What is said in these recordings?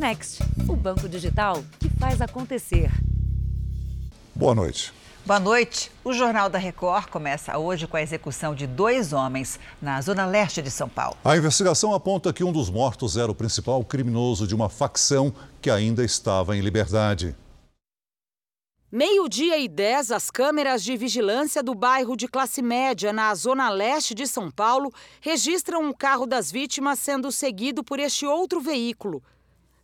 Next, o banco digital que faz acontecer. Boa noite. Boa noite. O Jornal da Record começa hoje com a execução de dois homens na zona leste de São Paulo. A investigação aponta que um dos mortos era o principal criminoso de uma facção que ainda estava em liberdade. Meio-dia e 10, as câmeras de vigilância do bairro de classe média, na zona leste de São Paulo, registram o carro das vítimas sendo seguido por este outro veículo.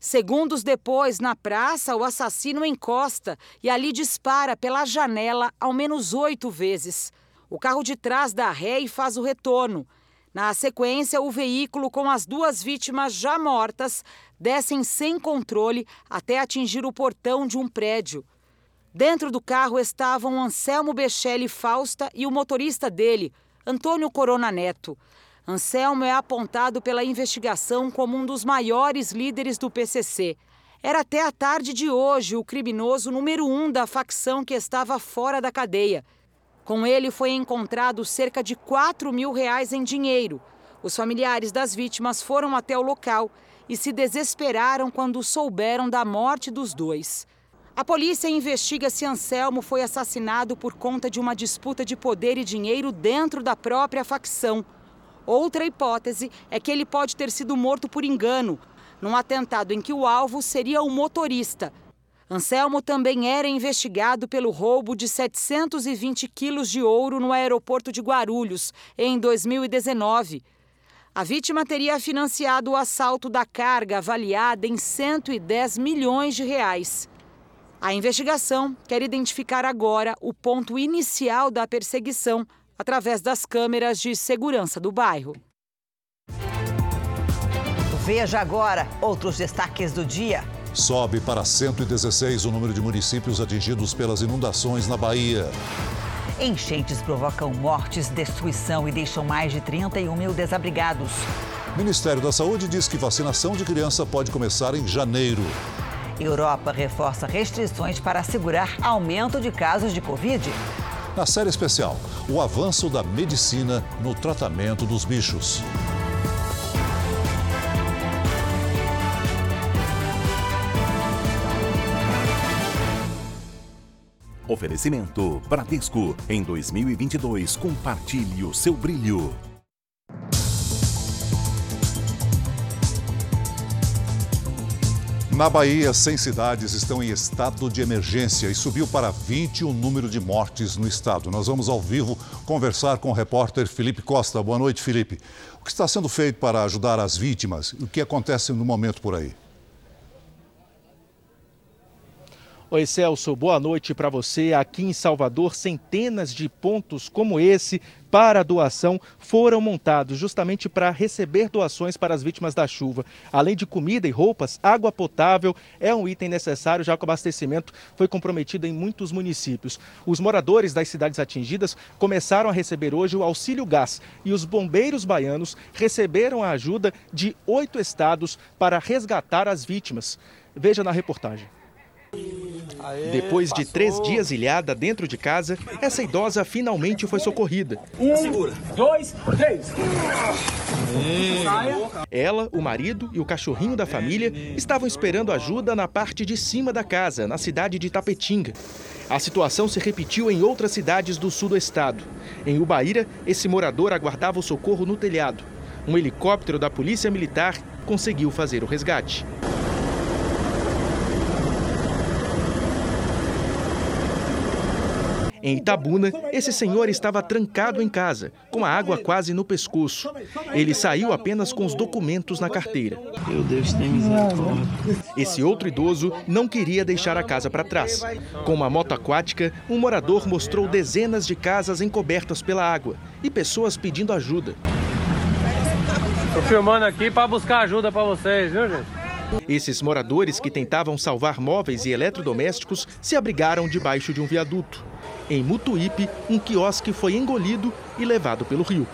Segundos depois, na praça, o assassino encosta e ali dispara pela janela ao menos oito vezes. O carro de trás dá ré e faz o retorno. Na sequência, o veículo com as duas vítimas já mortas descem sem controle até atingir o portão de um prédio. Dentro do carro estavam Anselmo Bechelli Fausta e o motorista dele, Antônio Corona Neto. Anselmo é apontado pela investigação como um dos maiores líderes do PCC. Era até a tarde de hoje o criminoso número um da facção que estava fora da cadeia. Com ele foi encontrado cerca de 4 mil reais em dinheiro. Os familiares das vítimas foram até o local e se desesperaram quando souberam da morte dos dois. A polícia investiga se Anselmo foi assassinado por conta de uma disputa de poder e dinheiro dentro da própria facção. Outra hipótese é que ele pode ter sido morto por engano, num atentado em que o alvo seria o motorista. Anselmo também era investigado pelo roubo de 720 quilos de ouro no aeroporto de Guarulhos, em 2019. A vítima teria financiado o assalto da carga avaliada em 110 milhões de reais. A investigação quer identificar agora o ponto inicial da perseguição através das câmeras de segurança do bairro. Veja agora outros destaques do dia. Sobe para 116 o número de municípios atingidos pelas inundações na Bahia. Enchentes provocam mortes, destruição e deixam mais de 31 mil desabrigados. O Ministério da Saúde diz que vacinação de criança pode começar em janeiro. Europa reforça restrições para assegurar aumento de casos de Covid. Na série especial, o avanço da medicina no tratamento dos bichos. Oferecimento Bradesco. Em 2022, compartilhe o seu brilho. Na Bahia, 100 cidades estão em estado de emergência e subiu para 20 o número de mortes no estado. Nós vamos ao vivo conversar com o repórter Felipe Costa. Boa noite, Felipe. O que está sendo feito para ajudar as vítimas o que acontece no momento por aí? Oi, Celso, boa noite para você. Aqui em Salvador, centenas de pontos como esse para doação foram montados justamente para receber doações para as vítimas da chuva. Além de comida e roupas, água potável é um item necessário, já que o abastecimento foi comprometido em muitos municípios. Os moradores das cidades atingidas começaram a receber hoje o auxílio gás e os bombeiros baianos receberam a ajuda de oito estados para resgatar as vítimas. Veja na reportagem. Depois de três dias ilhada dentro de casa, essa idosa finalmente foi socorrida. Um, dois, três. Ela, o marido e o cachorrinho da família estavam esperando ajuda na parte de cima da casa, na cidade de Tapetinga. A situação se repetiu em outras cidades do sul do estado. Em Ubaíra, esse morador aguardava o socorro no telhado. Um helicóptero da Polícia Militar conseguiu fazer o resgate. Em Itabuna, esse senhor estava trancado em casa, com a água quase no pescoço. Ele saiu apenas com os documentos na carteira. Meu Deus, tem misericórdia. Esse outro idoso não queria deixar a casa para trás. Com uma moto aquática, um morador mostrou dezenas de casas encobertas pela água e pessoas pedindo ajuda. Tô filmando aqui para buscar ajuda para vocês, viu, gente? Esses moradores que tentavam salvar móveis e eletrodomésticos se abrigaram debaixo de um viaduto. Em Mutuípe, um quiosque foi engolido e levado pelo rio.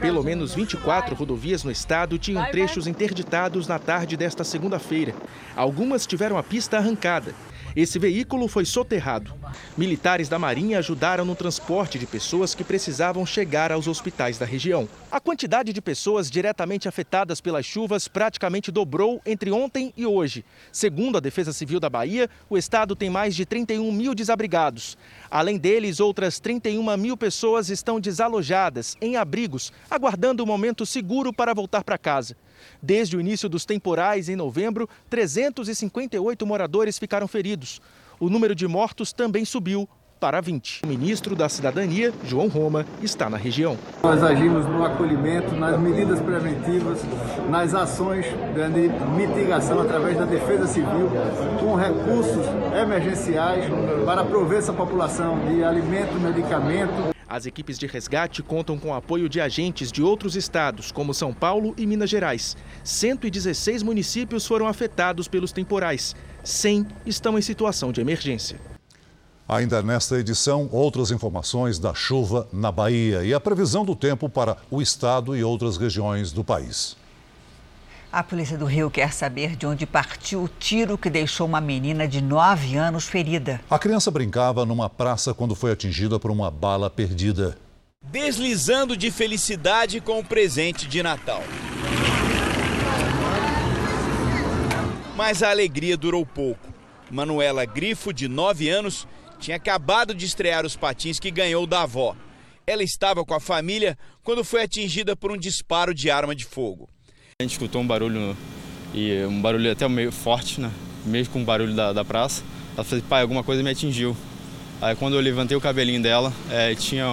Pelo menos 24 rodovias no estado tinham trechos interditados na tarde desta segunda-feira. Algumas tiveram a pista arrancada. Esse veículo foi soterrado. Militares da Marinha ajudaram no transporte de pessoas que precisavam chegar aos hospitais da região. A quantidade de pessoas diretamente afetadas pelas chuvas praticamente dobrou entre ontem e hoje. Segundo a Defesa Civil da Bahia, o estado tem mais de 31 mil desabrigados. Além deles, outras 31 mil pessoas estão desalojadas em abrigos, aguardando o um momento seguro para voltar para casa. Desde o início dos temporais, em novembro, 358 moradores ficaram feridos. O número de mortos também subiu para 20. O ministro da Cidadania, João Roma, está na região. Nós agimos no acolhimento, nas medidas preventivas, nas ações de mitigação através da Defesa Civil, com recursos emergenciais para prover essa população de alimento, medicamento. As equipes de resgate contam com apoio de agentes de outros estados, como São Paulo e Minas Gerais. 116 municípios foram afetados pelos temporais. 100 estão em situação de emergência. Ainda nesta edição, outras informações da chuva na Bahia e a previsão do tempo para o estado e outras regiões do país. A polícia do Rio quer saber de onde partiu o tiro que deixou uma menina de 9 anos ferida. A criança brincava numa praça quando foi atingida por uma bala perdida. Deslizando de felicidade com o presente de Natal. Mas a alegria durou pouco. Manuela Grifo, de 9 anos, tinha acabado de estrear os patins que ganhou da avó. Ela estava com a família quando foi atingida por um disparo de arma de fogo. A gente escutou um barulho, e um barulho até meio forte, né? mesmo com o barulho da, da praça. Ela falou, pai, alguma coisa me atingiu. Aí quando eu levantei o cabelinho dela, é, tinha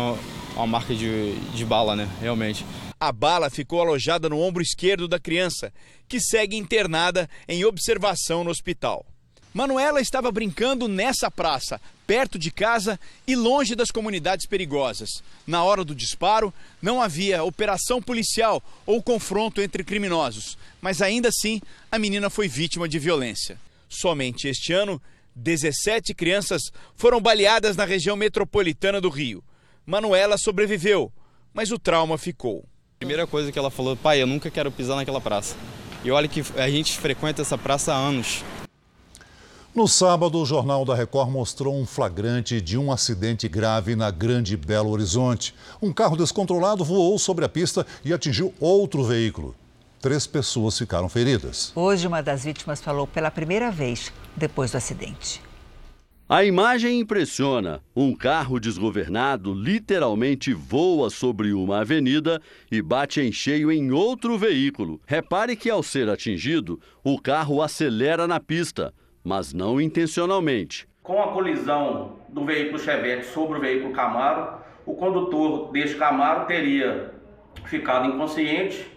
uma marca de, de bala, né? Realmente. A bala ficou alojada no ombro esquerdo da criança, que segue internada em observação no hospital. Manuela estava brincando nessa praça, perto de casa e longe das comunidades perigosas. Na hora do disparo, não havia operação policial ou confronto entre criminosos, mas ainda assim a menina foi vítima de violência. Somente este ano, 17 crianças foram baleadas na região metropolitana do Rio. Manuela sobreviveu, mas o trauma ficou. Primeira coisa que ela falou, pai, eu nunca quero pisar naquela praça. E olha que a gente frequenta essa praça há anos. No sábado, o Jornal da Record mostrou um flagrante de um acidente grave na Grande Belo Horizonte. Um carro descontrolado voou sobre a pista e atingiu outro veículo. Três pessoas ficaram feridas. Hoje, uma das vítimas falou pela primeira vez depois do acidente. A imagem impressiona. Um carro desgovernado literalmente voa sobre uma avenida e bate em cheio em outro veículo. Repare que, ao ser atingido, o carro acelera na pista mas não intencionalmente. Com a colisão do veículo Chevette sobre o veículo Camaro, o condutor deste Camaro teria ficado inconsciente,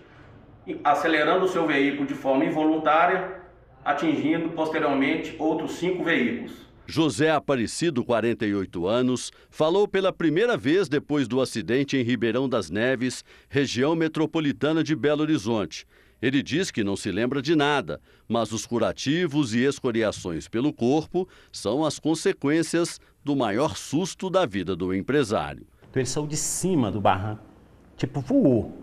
acelerando o seu veículo de forma involuntária, atingindo posteriormente outros cinco veículos. José Aparecido, 48 anos, falou pela primeira vez depois do acidente em Ribeirão das Neves, região metropolitana de Belo Horizonte. Ele diz que não se lembra de nada, mas os curativos e escoriações pelo corpo são as consequências do maior susto da vida do empresário. Ele saiu de cima do barranco, tipo voou.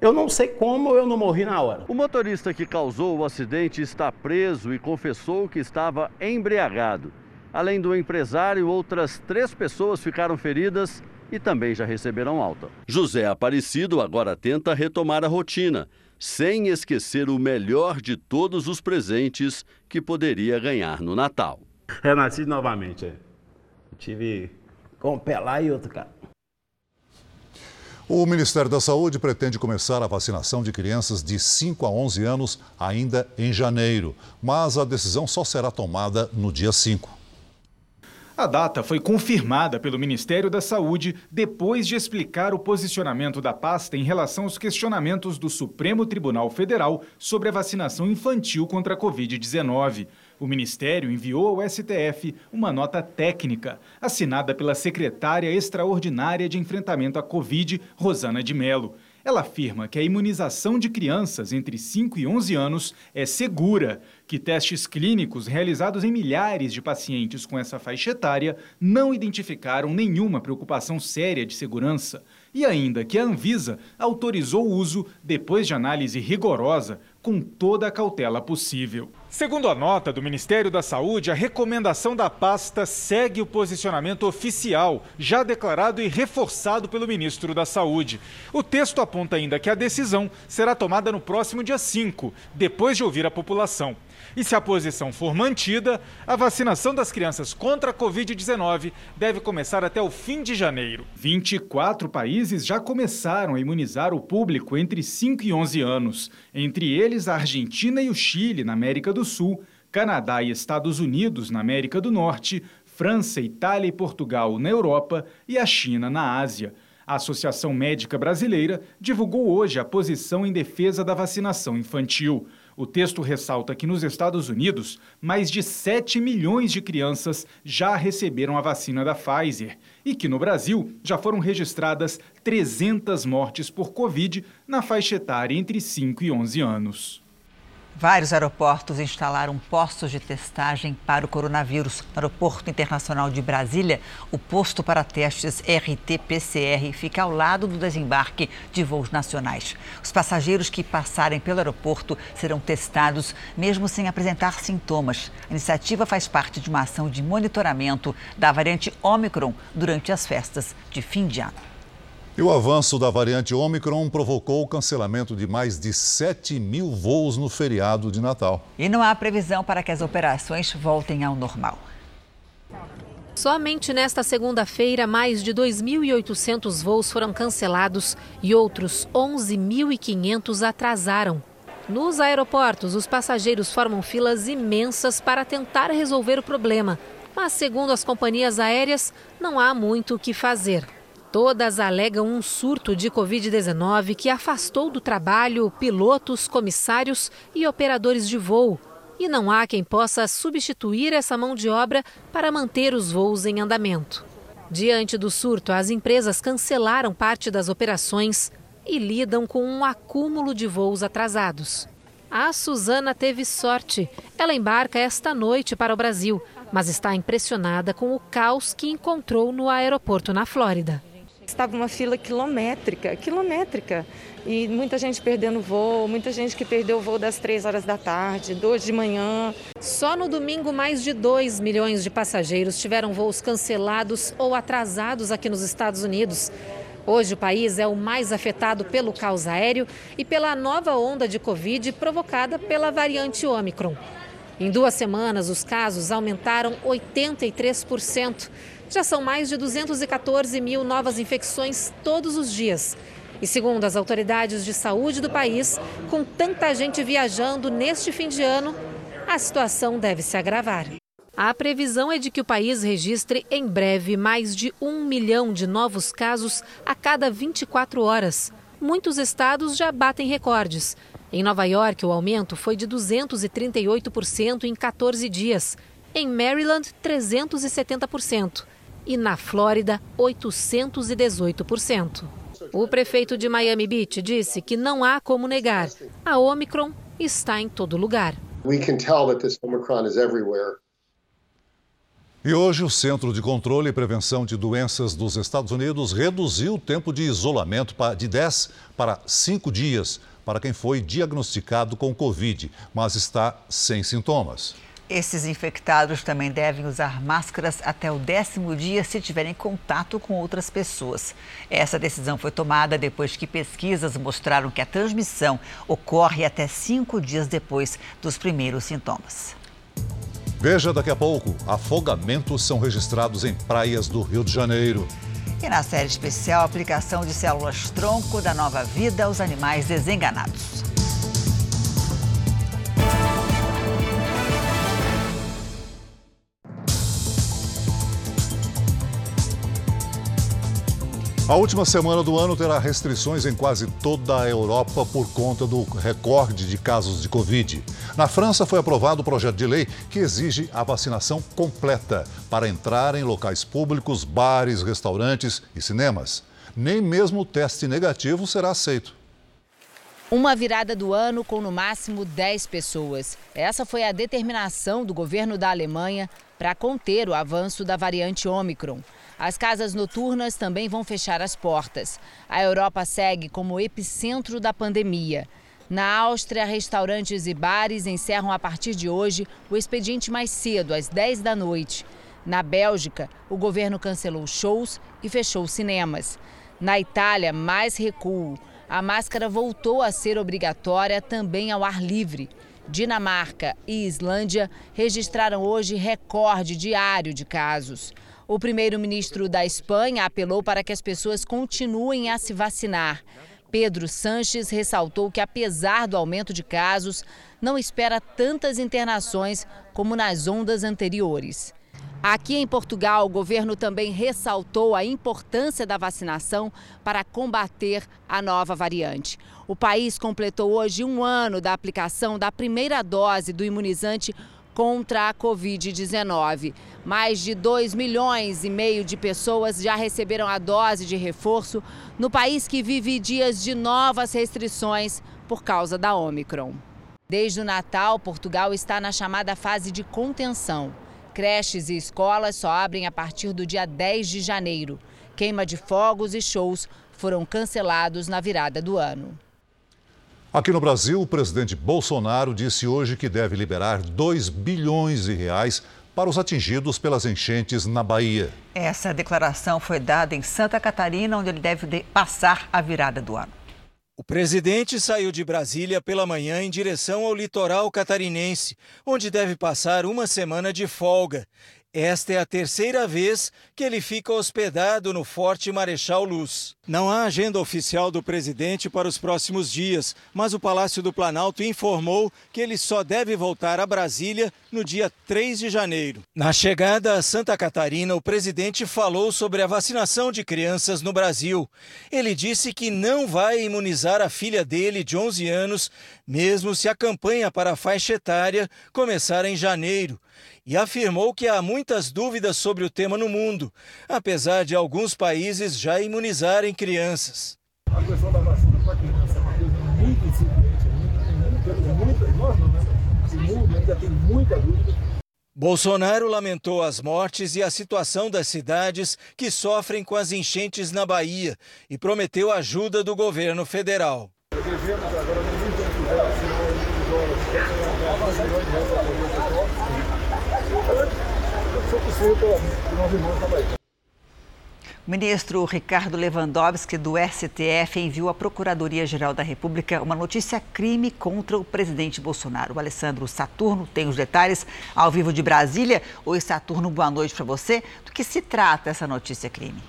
Eu não sei como eu não morri na hora. O motorista que causou o acidente está preso e confessou que estava embriagado. Além do empresário, outras três pessoas ficaram feridas e também já receberam alta. José Aparecido agora tenta retomar a rotina sem esquecer o melhor de todos os presentes que poderia ganhar no Natal. Renasci novamente. É. Eu tive com um pé lá e outro cá. O Ministério da Saúde pretende começar a vacinação de crianças de 5 a 11 anos ainda em janeiro, mas a decisão só será tomada no dia 5. A data foi confirmada pelo Ministério da Saúde depois de explicar o posicionamento da pasta em relação aos questionamentos do Supremo Tribunal Federal sobre a vacinação infantil contra a Covid-19. O Ministério enviou ao STF uma nota técnica, assinada pela secretária extraordinária de enfrentamento à Covid, Rosana de Mello. Ela afirma que a imunização de crianças entre 5 e 11 anos é segura, que testes clínicos realizados em milhares de pacientes com essa faixa etária não identificaram nenhuma preocupação séria de segurança e ainda que a Anvisa autorizou o uso depois de análise rigorosa com toda a cautela possível. Segundo a nota do Ministério da Saúde, a recomendação da pasta segue o posicionamento oficial, já declarado e reforçado pelo ministro da Saúde. O texto aponta ainda que a decisão será tomada no próximo dia 5, depois de ouvir a população. E se a posição for mantida, a vacinação das crianças contra a Covid-19 deve começar até o fim de janeiro. 24 países já começaram a imunizar o público entre 5 e 11 anos, entre eles a Argentina e o Chile, na América do Sul, Canadá e Estados Unidos, na América do Norte, França, Itália e Portugal, na Europa e a China, na Ásia. A Associação Médica Brasileira divulgou hoje a posição em defesa da vacinação infantil. O texto ressalta que nos Estados Unidos, mais de 7 milhões de crianças já receberam a vacina da Pfizer e que no Brasil já foram registradas 300 mortes por Covid na faixa etária entre 5 e 11 anos. Vários aeroportos instalaram postos de testagem para o coronavírus. No Aeroporto Internacional de Brasília, o posto para testes RT-PCR fica ao lado do desembarque de voos nacionais. Os passageiros que passarem pelo aeroporto serão testados mesmo sem apresentar sintomas. A iniciativa faz parte de uma ação de monitoramento da variante Omicron durante as festas de fim de ano. E o avanço da variante Omicron provocou o cancelamento de mais de 7 mil voos no feriado de Natal. E não há previsão para que as operações voltem ao normal. Somente nesta segunda-feira, mais de 2.800 voos foram cancelados e outros 11.500 atrasaram. Nos aeroportos, os passageiros formam filas imensas para tentar resolver o problema. Mas, segundo as companhias aéreas, não há muito o que fazer. Todas alegam um surto de Covid-19 que afastou do trabalho pilotos, comissários e operadores de voo. E não há quem possa substituir essa mão de obra para manter os voos em andamento. Diante do surto, as empresas cancelaram parte das operações e lidam com um acúmulo de voos atrasados. A Suzana teve sorte. Ela embarca esta noite para o Brasil, mas está impressionada com o caos que encontrou no aeroporto na Flórida. Estava uma fila quilométrica, quilométrica. E muita gente perdendo voo, muita gente que perdeu o voo das três horas da tarde, duas de manhã. Só no domingo, mais de 2 milhões de passageiros tiveram voos cancelados ou atrasados aqui nos Estados Unidos. Hoje, o país é o mais afetado pelo caos aéreo e pela nova onda de Covid provocada pela variante Omicron. Em duas semanas, os casos aumentaram 83%. Já são mais de 214 mil novas infecções todos os dias. E segundo as autoridades de saúde do país, com tanta gente viajando neste fim de ano, a situação deve se agravar. A previsão é de que o país registre em breve mais de um milhão de novos casos a cada 24 horas. Muitos estados já batem recordes. Em Nova York, o aumento foi de 238% em 14 dias. Em Maryland, 370% e na Flórida, 818%. O prefeito de Miami Beach disse que não há como negar, a Omicron está em todo lugar. E hoje o Centro de Controle e Prevenção de Doenças dos Estados Unidos reduziu o tempo de isolamento de 10 para 5 dias para quem foi diagnosticado com Covid, mas está sem sintomas. Esses infectados também devem usar máscaras até o décimo dia se tiverem contato com outras pessoas. Essa decisão foi tomada depois que pesquisas mostraram que a transmissão ocorre até cinco dias depois dos primeiros sintomas. Veja daqui a pouco: afogamentos são registrados em praias do Rio de Janeiro. E na série especial, aplicação de células tronco da nova vida aos animais desenganados. A última semana do ano terá restrições em quase toda a Europa por conta do recorde de casos de Covid. Na França foi aprovado o projeto de lei que exige a vacinação completa para entrar em locais públicos, bares, restaurantes e cinemas. Nem mesmo o teste negativo será aceito. Uma virada do ano com no máximo 10 pessoas. Essa foi a determinação do governo da Alemanha para conter o avanço da variante Omicron. As casas noturnas também vão fechar as portas. A Europa segue como epicentro da pandemia. Na Áustria, restaurantes e bares encerram a partir de hoje o expediente mais cedo, às 10 da noite. Na Bélgica, o governo cancelou shows e fechou cinemas. Na Itália, mais recuo. A máscara voltou a ser obrigatória também ao ar livre. Dinamarca e Islândia registraram hoje recorde diário de casos. O primeiro-ministro da Espanha apelou para que as pessoas continuem a se vacinar. Pedro Sanches ressaltou que, apesar do aumento de casos, não espera tantas internações como nas ondas anteriores. Aqui em Portugal, o governo também ressaltou a importância da vacinação para combater a nova variante. O país completou hoje um ano da aplicação da primeira dose do imunizante contra a Covid-19. Mais de 2 milhões e meio de pessoas já receberam a dose de reforço no país que vive dias de novas restrições por causa da Omicron. Desde o Natal, Portugal está na chamada fase de contenção. Creches e escolas só abrem a partir do dia 10 de janeiro. Queima de fogos e shows foram cancelados na virada do ano. Aqui no Brasil, o presidente Bolsonaro disse hoje que deve liberar 2 bilhões de reais para os atingidos pelas enchentes na Bahia. Essa declaração foi dada em Santa Catarina, onde ele deve passar a virada do ano. O presidente saiu de Brasília pela manhã em direção ao litoral catarinense, onde deve passar uma semana de folga. Esta é a terceira vez que ele fica hospedado no Forte Marechal Luz. Não há agenda oficial do presidente para os próximos dias, mas o Palácio do Planalto informou que ele só deve voltar a Brasília no dia 3 de janeiro. Na chegada a Santa Catarina, o presidente falou sobre a vacinação de crianças no Brasil. Ele disse que não vai imunizar a filha dele, de 11 anos, mesmo se a campanha para a faixa etária começar em janeiro e afirmou que há muitas dúvidas sobre o tema no mundo, apesar de alguns países já imunizarem crianças. A questão da vacina para criança é uma coisa muito incipiente, muita, nós não, né? O mundo ainda tem muita dúvida. Bolsonaro lamentou as mortes e a situação das cidades que sofrem com as enchentes na Bahia e prometeu ajuda do governo federal. Devemos agora no o ministro Ricardo Lewandowski, do STF, enviou à Procuradoria-Geral da República uma notícia crime contra o presidente Bolsonaro. O Alessandro Saturno tem os detalhes ao vivo de Brasília. Oi, Saturno, boa noite para você. Do que se trata essa notícia crime?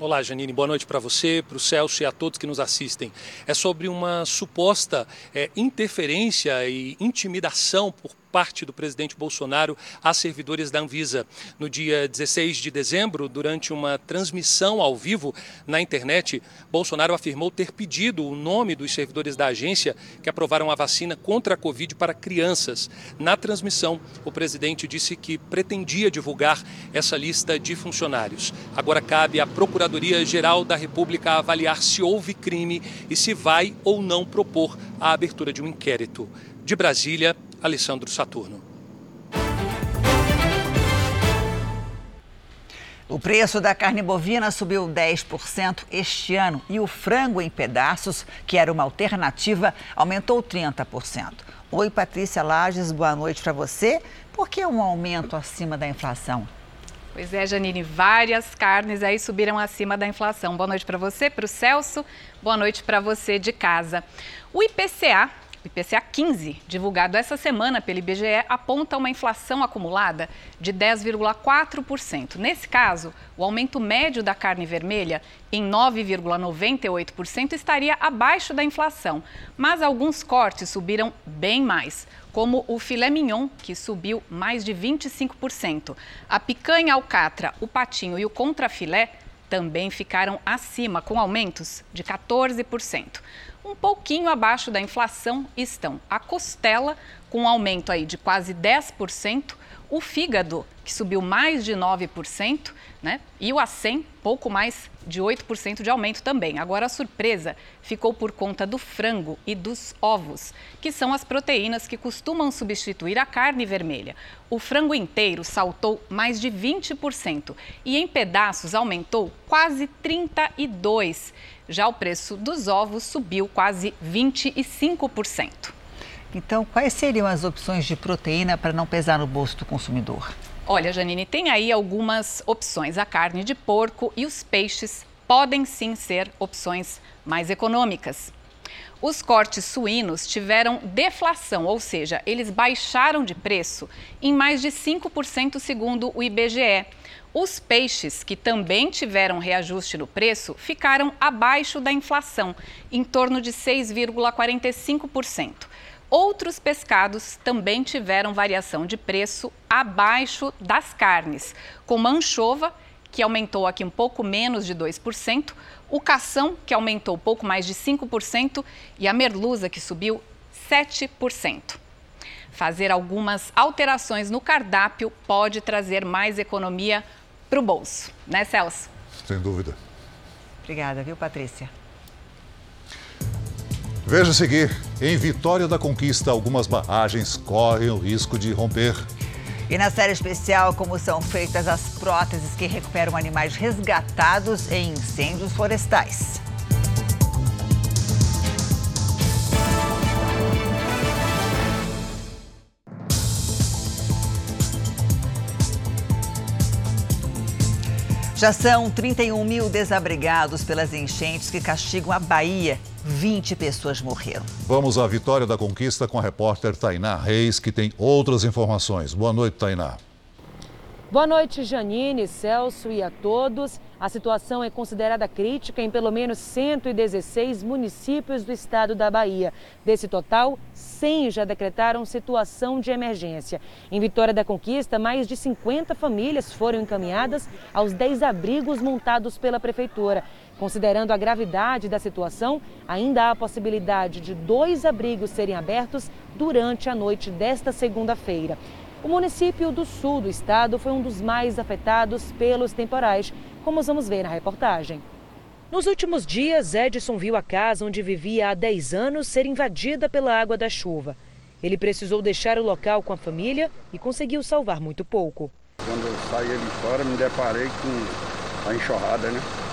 Olá, Janine, boa noite para você, para o Celso e a todos que nos assistem. É sobre uma suposta é, interferência e intimidação por parte do presidente Bolsonaro a servidores da Anvisa. No dia 16 de dezembro, durante uma transmissão ao vivo na internet, Bolsonaro afirmou ter pedido o nome dos servidores da agência que aprovaram a vacina contra a Covid para crianças. Na transmissão, o presidente disse que pretendia divulgar essa lista de funcionários. Agora cabe à Procuradoria-Geral da República avaliar se houve crime e se vai ou não propor a abertura de um inquérito. De Brasília, Alessandro Saturno. O preço da carne bovina subiu 10% este ano e o frango em pedaços, que era uma alternativa, aumentou 30%. Oi, Patrícia Lages, boa noite para você. Por que um aumento acima da inflação? Pois é, Janine, várias carnes aí subiram acima da inflação. Boa noite para você, para o Celso, boa noite para você de casa. O IPCA IPCA 15, divulgado essa semana pelo IBGE, aponta uma inflação acumulada de 10,4%. Nesse caso, o aumento médio da carne vermelha, em 9,98%, estaria abaixo da inflação, mas alguns cortes subiram bem mais, como o filé mignon, que subiu mais de 25%. A picanha alcatra, o patinho e o contrafilé também ficaram acima, com aumentos de 14%. Um pouquinho abaixo da inflação estão a costela, com um aumento aí de quase 10%, o fígado, que subiu mais de 9%, né? E o acém, pouco mais de 8% de aumento também. Agora, a surpresa ficou por conta do frango e dos ovos, que são as proteínas que costumam substituir a carne vermelha. O frango inteiro saltou mais de 20% e em pedaços aumentou quase 32%. Já o preço dos ovos subiu quase 25%. Então, quais seriam as opções de proteína para não pesar no bolso do consumidor? Olha, Janine, tem aí algumas opções. A carne de porco e os peixes podem sim ser opções mais econômicas. Os cortes suínos tiveram deflação, ou seja, eles baixaram de preço em mais de 5%, segundo o IBGE. Os peixes, que também tiveram reajuste no preço, ficaram abaixo da inflação, em torno de 6,45%. Outros pescados também tiveram variação de preço abaixo das carnes, como a anchova, que aumentou aqui um pouco menos de 2%, o cação, que aumentou pouco mais de 5%, e a merluza, que subiu 7%. Fazer algumas alterações no cardápio pode trazer mais economia para o bolso, né, Celso? Sem dúvida. Obrigada, viu, Patrícia? Veja a seguir: em Vitória da Conquista, algumas barragens correm o risco de romper. E na série especial, como são feitas as próteses que recuperam animais resgatados em incêndios florestais. Já são 31 mil desabrigados pelas enchentes que castigam a Bahia 20 pessoas morreram. Vamos à vitória da conquista com a repórter Tainá Reis, que tem outras informações. Boa noite, Tainá. Boa noite, Janine, Celso e a todos. A situação é considerada crítica em pelo menos 116 municípios do estado da Bahia. Desse total, 100 já decretaram situação de emergência. Em Vitória da Conquista, mais de 50 famílias foram encaminhadas aos 10 abrigos montados pela prefeitura. Considerando a gravidade da situação, ainda há a possibilidade de dois abrigos serem abertos durante a noite desta segunda-feira. O município do sul do estado foi um dos mais afetados pelos temporais, como vamos ver na reportagem. Nos últimos dias, Edson viu a casa onde vivia há 10 anos ser invadida pela água da chuva. Ele precisou deixar o local com a família e conseguiu salvar muito pouco. Quando eu saí ali fora, me deparei com a enxurrada, né?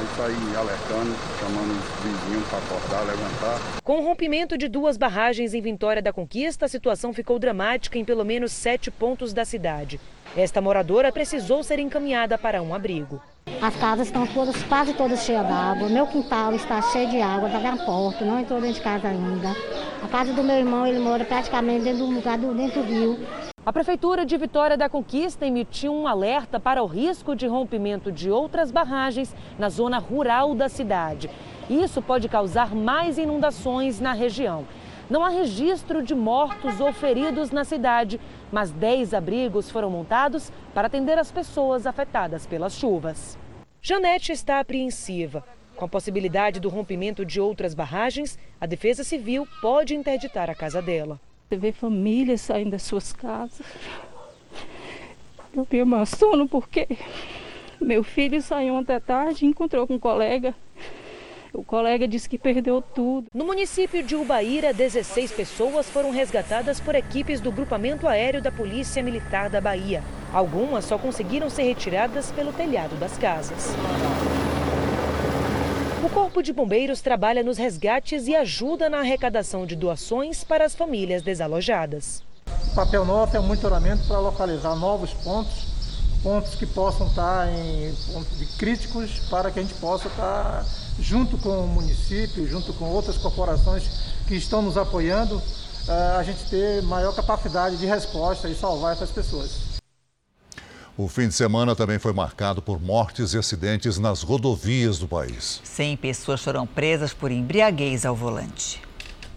Aí saí alertando, chamando os vizinhos para acordar, levantar. Com o rompimento de duas barragens em Vitória da Conquista, a situação ficou dramática em pelo menos sete pontos da cidade. Esta moradora precisou ser encaminhada para um abrigo. As casas estão todas, quase todas cheias d'água. Meu quintal está cheio de água, está na porta, não entrou dentro de casa ainda. A casa do meu irmão, ele mora praticamente dentro do lugar do, dentro do rio. A Prefeitura de Vitória da Conquista emitiu um alerta para o risco de rompimento de outras barragens na zona rural da cidade. Isso pode causar mais inundações na região. Não há registro de mortos ou feridos na cidade, mas 10 abrigos foram montados para atender as pessoas afetadas pelas chuvas. Janete está apreensiva. Com a possibilidade do rompimento de outras barragens, a Defesa Civil pode interditar a casa dela. Vê famílias saindo das suas casas. Eu me emociono porque meu filho saiu ontem à tarde, encontrou com um colega. O colega disse que perdeu tudo. No município de Ubaíra, 16 pessoas foram resgatadas por equipes do grupamento aéreo da Polícia Militar da Bahia. Algumas só conseguiram ser retiradas pelo telhado das casas. O Corpo de Bombeiros trabalha nos resgates e ajuda na arrecadação de doações para as famílias desalojadas. O papel nosso é um monitoramento para localizar novos pontos, pontos que possam estar em pontos críticos para que a gente possa estar junto com o município, junto com outras corporações que estão nos apoiando, eh, a gente ter maior capacidade de resposta e salvar essas pessoas. O fim de semana também foi marcado por mortes e acidentes nas rodovias do país. 100 pessoas foram presas por embriaguez ao volante.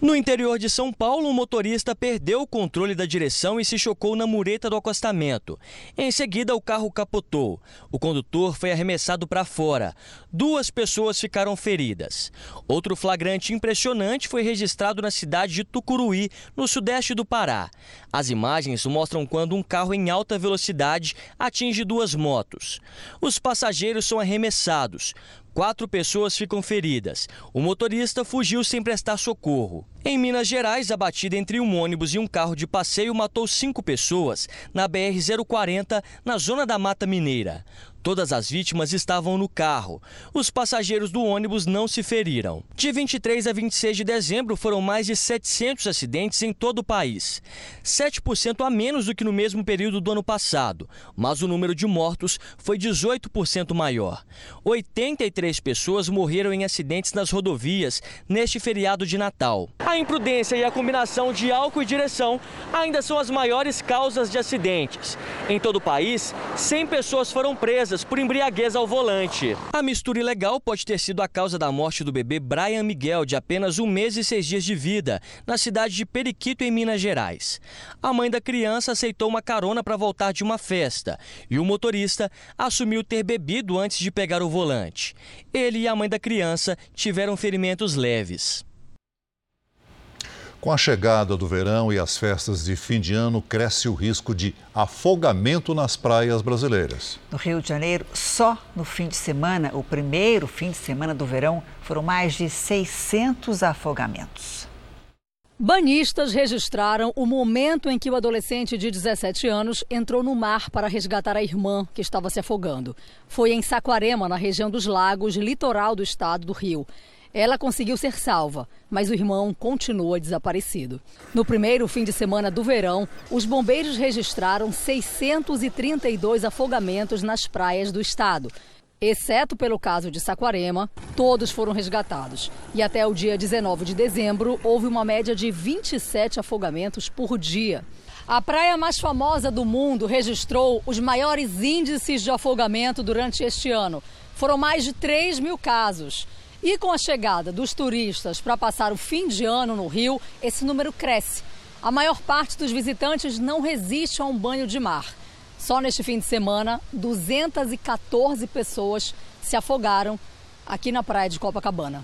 No interior de São Paulo, um motorista perdeu o controle da direção e se chocou na mureta do acostamento. Em seguida, o carro capotou. O condutor foi arremessado para fora. Duas pessoas ficaram feridas. Outro flagrante impressionante foi registrado na cidade de Tucuruí, no sudeste do Pará. As imagens mostram quando um carro em alta velocidade atinge duas motos. Os passageiros são arremessados. Quatro pessoas ficam feridas. O motorista fugiu sem prestar socorro. Em Minas Gerais, a batida entre um ônibus e um carro de passeio matou cinco pessoas na BR-040, na zona da Mata Mineira. Todas as vítimas estavam no carro. Os passageiros do ônibus não se feriram. De 23 a 26 de dezembro, foram mais de 700 acidentes em todo o país. 7% a menos do que no mesmo período do ano passado, mas o número de mortos foi 18% maior. 83 pessoas morreram em acidentes nas rodovias neste feriado de Natal. A imprudência e a combinação de álcool e direção ainda são as maiores causas de acidentes. Em todo o país, 100 pessoas foram presas por embriaguez ao volante. A mistura ilegal pode ter sido a causa da morte do bebê Brian Miguel, de apenas um mês e seis dias de vida, na cidade de Periquito, em Minas Gerais. A mãe da criança aceitou uma carona para voltar de uma festa e o motorista assumiu ter bebido antes de pegar o volante. Ele e a mãe da criança tiveram ferimentos leves. Com a chegada do verão e as festas de fim de ano, cresce o risco de afogamento nas praias brasileiras. No Rio de Janeiro, só no fim de semana, o primeiro fim de semana do verão, foram mais de 600 afogamentos. Banistas registraram o momento em que o adolescente de 17 anos entrou no mar para resgatar a irmã que estava se afogando. Foi em Saquarema, na região dos lagos, litoral do estado do Rio. Ela conseguiu ser salva, mas o irmão continua desaparecido. No primeiro fim de semana do verão, os bombeiros registraram 632 afogamentos nas praias do estado. Exceto pelo caso de Saquarema, todos foram resgatados. E até o dia 19 de dezembro, houve uma média de 27 afogamentos por dia. A praia mais famosa do mundo registrou os maiores índices de afogamento durante este ano. Foram mais de 3 mil casos. E com a chegada dos turistas para passar o fim de ano no Rio, esse número cresce. A maior parte dos visitantes não resiste a um banho de mar. Só neste fim de semana, 214 pessoas se afogaram aqui na praia de Copacabana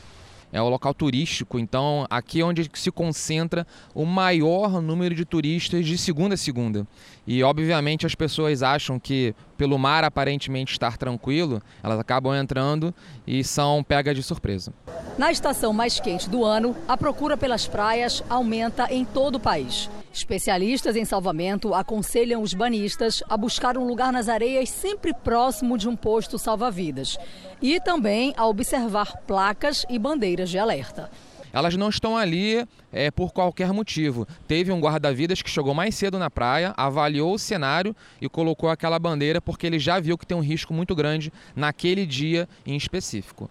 é o local turístico, então aqui é onde se concentra o maior número de turistas de segunda a segunda. E obviamente as pessoas acham que pelo mar aparentemente estar tranquilo, elas acabam entrando e são pegas de surpresa. Na estação mais quente do ano, a procura pelas praias aumenta em todo o país. Especialistas em salvamento aconselham os banistas a buscar um lugar nas areias sempre próximo de um posto salva-vidas e também a observar placas e bandeiras de alerta elas não estão ali é, por qualquer motivo. Teve um guarda-vidas que chegou mais cedo na praia, avaliou o cenário e colocou aquela bandeira porque ele já viu que tem um risco muito grande naquele dia em específico.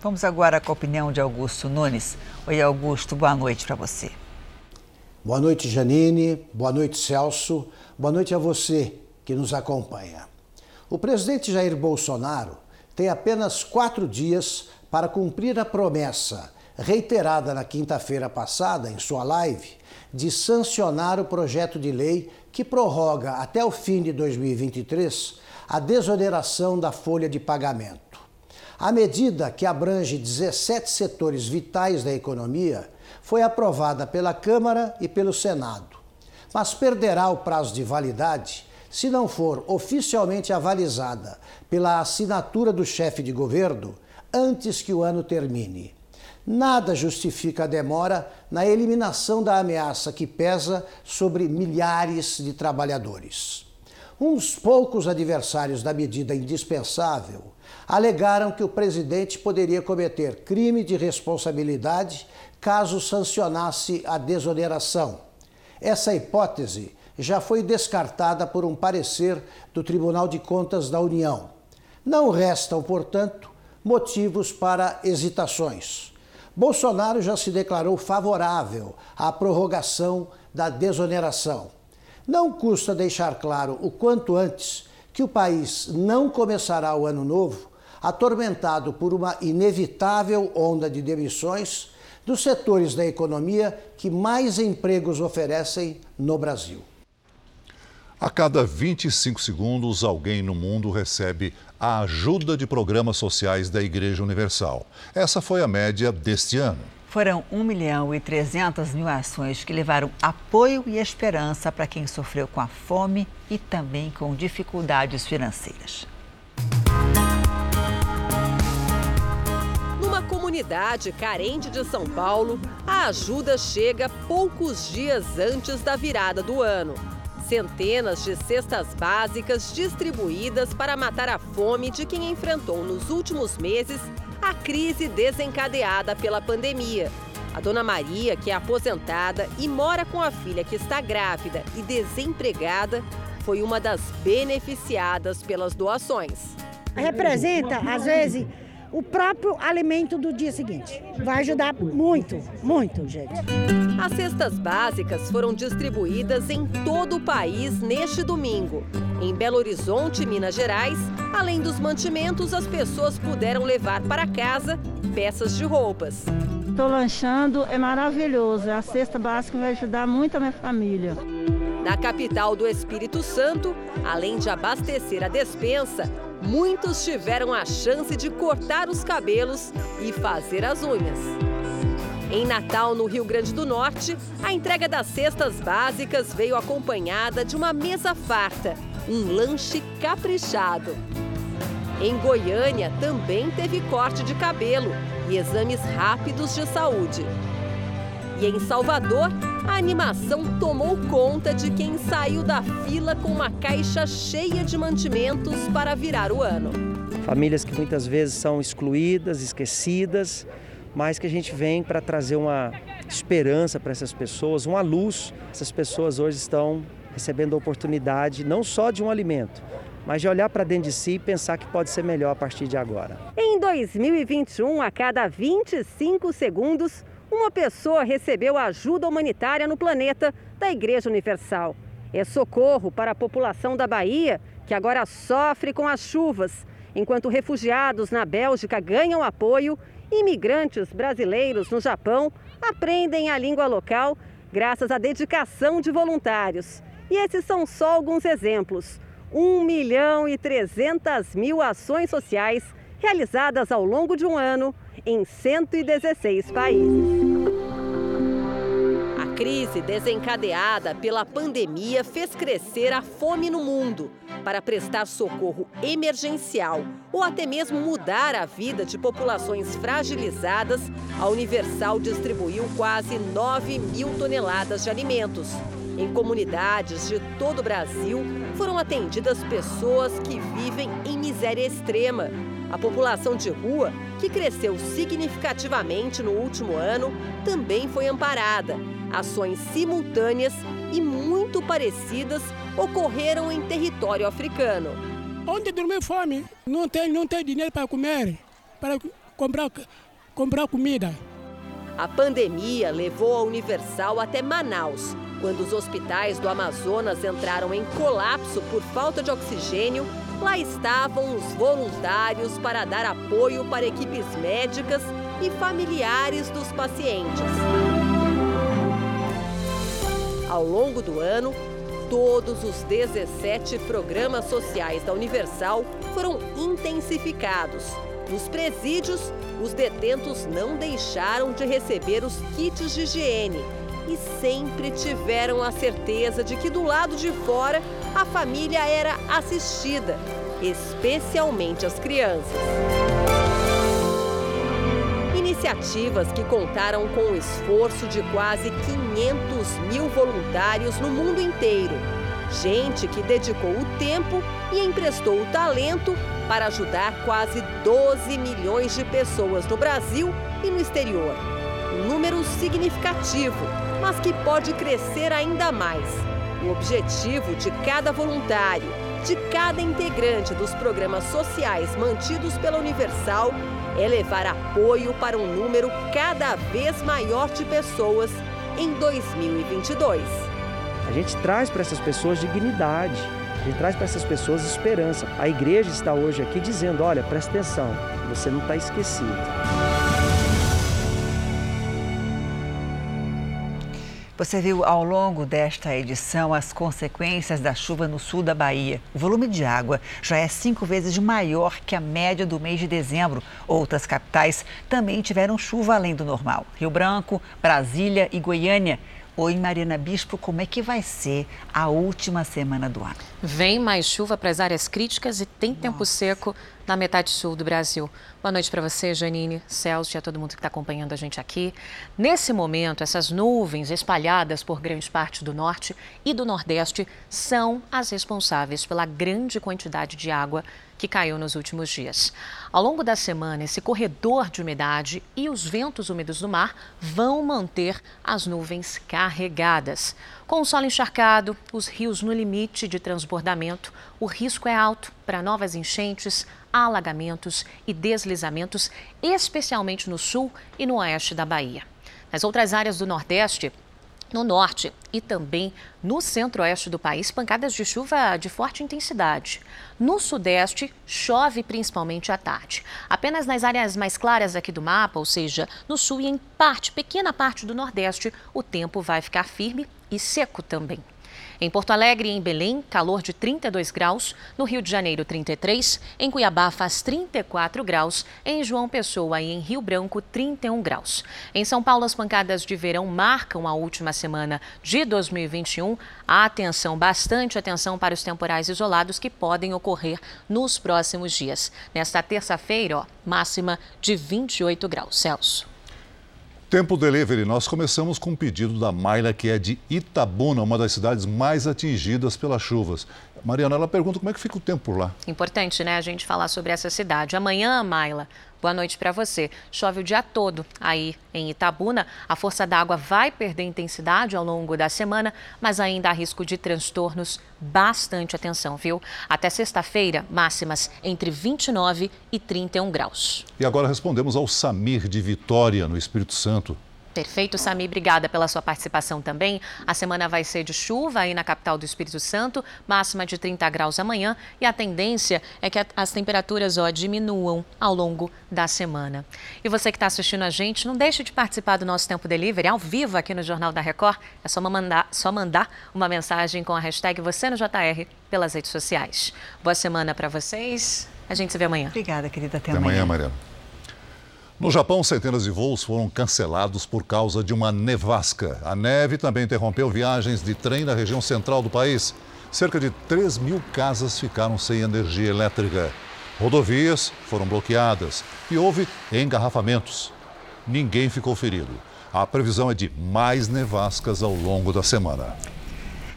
Vamos agora com a opinião de Augusto Nunes. Oi, Augusto, boa noite para você. Boa noite, Janine. Boa noite, Celso. Boa noite a você que nos acompanha. O presidente Jair Bolsonaro tem apenas quatro dias para cumprir a promessa, reiterada na quinta-feira passada em sua live, de sancionar o projeto de lei que prorroga até o fim de 2023 a desoneração da folha de pagamento. A medida, que abrange 17 setores vitais da economia, foi aprovada pela Câmara e pelo Senado, mas perderá o prazo de validade se não for oficialmente avalizada pela assinatura do chefe de governo antes que o ano termine. Nada justifica a demora na eliminação da ameaça que pesa sobre milhares de trabalhadores. Uns poucos adversários da medida indispensável alegaram que o presidente poderia cometer crime de responsabilidade caso sancionasse a desoneração. Essa hipótese já foi descartada por um parecer do Tribunal de Contas da União. Não restam, portanto, motivos para hesitações. Bolsonaro já se declarou favorável à prorrogação da desoneração. Não custa deixar claro o quanto antes que o país não começará o ano novo atormentado por uma inevitável onda de demissões dos setores da economia que mais empregos oferecem no Brasil. A cada 25 segundos, alguém no mundo recebe a ajuda de programas sociais da Igreja Universal. Essa foi a média deste ano. Foram 1 milhão e 300 mil ações que levaram apoio e esperança para quem sofreu com a fome e também com dificuldades financeiras. Numa comunidade carente de São Paulo, a ajuda chega poucos dias antes da virada do ano. Centenas de cestas básicas distribuídas para matar a fome de quem enfrentou nos últimos meses a crise desencadeada pela pandemia. A dona Maria, que é aposentada e mora com a filha que está grávida e desempregada, foi uma das beneficiadas pelas doações. Representa, às vezes, o próprio alimento do dia seguinte. Vai ajudar muito, muito, gente. As cestas básicas foram distribuídas em todo o país neste domingo. Em Belo Horizonte, Minas Gerais, além dos mantimentos, as pessoas puderam levar para casa peças de roupas. Estou lanchando, é maravilhoso. A cesta básica vai ajudar muito a minha família. Na capital do Espírito Santo, além de abastecer a despensa, muitos tiveram a chance de cortar os cabelos e fazer as unhas. Em Natal, no Rio Grande do Norte, a entrega das cestas básicas veio acompanhada de uma mesa farta, um lanche caprichado. Em Goiânia, também teve corte de cabelo e exames rápidos de saúde. E em Salvador, a animação tomou conta de quem saiu da fila com uma caixa cheia de mantimentos para virar o ano. Famílias que muitas vezes são excluídas, esquecidas, mas que a gente vem para trazer uma esperança para essas pessoas, uma luz. Essas pessoas hoje estão recebendo a oportunidade não só de um alimento, mas de olhar para dentro de si e pensar que pode ser melhor a partir de agora. Em 2021, a cada 25 segundos, uma pessoa recebeu ajuda humanitária no planeta da Igreja Universal. É socorro para a população da Bahia, que agora sofre com as chuvas, enquanto refugiados na Bélgica ganham apoio, imigrantes brasileiros no Japão aprendem a língua local graças à dedicação de voluntários. E esses são só alguns exemplos. 1 milhão e 300 mil ações sociais realizadas ao longo de um ano em 116 países. A crise desencadeada pela pandemia fez crescer a fome no mundo. Para prestar socorro emergencial ou até mesmo mudar a vida de populações fragilizadas, a Universal distribuiu quase 9 mil toneladas de alimentos. Em comunidades de todo o Brasil, foram atendidas pessoas que vivem em miséria extrema a população de rua, que cresceu significativamente no último ano, também foi amparada. Ações simultâneas e muito parecidas ocorreram em território africano. Onde dormir fome, não tem, não tem dinheiro para comer, para comprar, comprar comida. A pandemia levou a Universal até Manaus, quando os hospitais do Amazonas entraram em colapso por falta de oxigênio Lá estavam os voluntários para dar apoio para equipes médicas e familiares dos pacientes. Ao longo do ano, todos os 17 programas sociais da Universal foram intensificados. Nos presídios, os detentos não deixaram de receber os kits de higiene e sempre tiveram a certeza de que do lado de fora a família era assistida, especialmente as crianças. Iniciativas que contaram com o esforço de quase 500 mil voluntários no mundo inteiro. Gente que dedicou o tempo e emprestou o talento para ajudar quase 12 milhões de pessoas no Brasil e no exterior. Um número significativo, mas que pode crescer ainda mais. O objetivo de cada voluntário, de cada integrante dos programas sociais mantidos pela Universal é levar apoio para um número cada vez maior de pessoas em 2022. A gente traz para essas pessoas dignidade, a gente traz para essas pessoas esperança. A igreja está hoje aqui dizendo: olha, presta atenção, você não está esquecido. Você viu ao longo desta edição as consequências da chuva no sul da Bahia. O volume de água já é cinco vezes maior que a média do mês de dezembro. Outras capitais também tiveram chuva além do normal. Rio Branco, Brasília e Goiânia Oi, Marina Bispo, como é que vai ser a última semana do ano? Vem mais chuva para as áreas críticas e tem Nossa. tempo seco na metade sul do Brasil. Boa noite para você, Janine, Celso e a todo mundo que está acompanhando a gente aqui. Nesse momento, essas nuvens espalhadas por grande parte do norte e do nordeste são as responsáveis pela grande quantidade de água que caiu nos últimos dias. Ao longo da semana, esse corredor de umidade e os ventos úmidos do mar vão manter as nuvens carregadas. Com o solo encharcado, os rios no limite de transbordamento, o risco é alto para novas enchentes, alagamentos e deslizamentos, especialmente no sul e no oeste da Bahia. Nas outras áreas do Nordeste, no norte e também no centro-oeste do país, pancadas de chuva de forte intensidade. No sudeste, chove principalmente à tarde. Apenas nas áreas mais claras aqui do mapa, ou seja, no sul e em parte, pequena parte do nordeste, o tempo vai ficar firme e seco também. Em Porto Alegre e em Belém, calor de 32 graus. No Rio de Janeiro, 33. Em Cuiabá, faz 34 graus. Em João Pessoa e em Rio Branco, 31 graus. Em São Paulo, as pancadas de verão marcam a última semana de 2021. Atenção, bastante atenção para os temporais isolados que podem ocorrer nos próximos dias. Nesta terça-feira, máxima de 28 graus. Celso. Tempo Delivery, nós começamos com um pedido da Maila, que é de Itabuna, uma das cidades mais atingidas pelas chuvas. Mariana, ela pergunta como é que fica o tempo por lá. Importante, né, a gente falar sobre essa cidade. Amanhã, Maila, Boa noite para você. Chove o dia todo aí em Itabuna. A força d'água vai perder intensidade ao longo da semana, mas ainda há risco de transtornos. Bastante atenção, viu? Até sexta-feira, máximas entre 29 e 31 graus. E agora respondemos ao Samir de Vitória, no Espírito Santo. Perfeito, Sami. Obrigada pela sua participação também. A semana vai ser de chuva aí na capital do Espírito Santo, máxima de 30 graus amanhã e a tendência é que as temperaturas ó, diminuam ao longo da semana. E você que está assistindo a gente, não deixe de participar do nosso Tempo Delivery ao vivo aqui no Jornal da Record. É só mandar, só mandar uma mensagem com a hashtag você no JR pelas redes sociais. Boa semana para vocês. A gente se vê amanhã. Obrigada, querida. Até, Até amanhã, amanhã Mariana. No Japão, centenas de voos foram cancelados por causa de uma nevasca. A neve também interrompeu viagens de trem na região central do país. Cerca de 3 mil casas ficaram sem energia elétrica. Rodovias foram bloqueadas e houve engarrafamentos. Ninguém ficou ferido. A previsão é de mais nevascas ao longo da semana.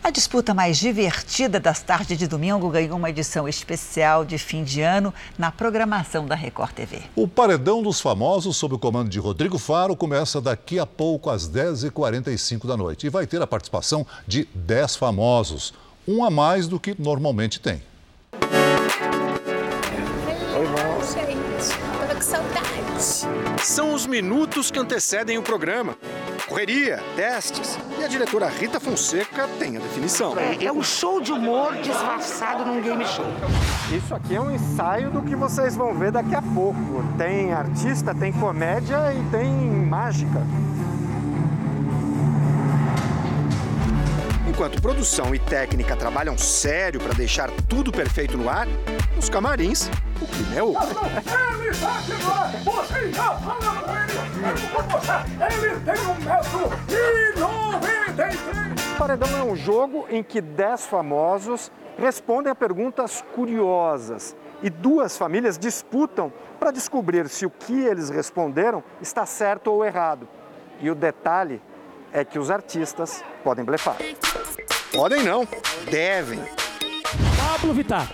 A disputa mais divertida das tardes de domingo ganhou uma edição especial de fim de ano na programação da Record TV. O Paredão dos Famosos, sob o comando de Rodrigo Faro, começa daqui a pouco, às 10h45 da noite. E vai ter a participação de 10 famosos, um a mais do que normalmente tem. Oi, gente. Tava com saudade. São os minutos que antecedem o programa correria, testes. E a diretora Rita Fonseca tem a definição. É, é um show de humor disfarçado num game show. Isso aqui é um ensaio do que vocês vão ver daqui a pouco. Tem artista, tem comédia e tem mágica. Enquanto produção e técnica trabalham sério para deixar tudo perfeito no ar, nos camarins, o clima é outro. Ele já ele tem um metro e 93. Paredão é um jogo em que 10 famosos respondem a perguntas curiosas e duas famílias disputam para descobrir se o que eles responderam está certo ou errado. E o detalhe é que os artistas podem blefar. Podem não, devem. Pablo Vittar.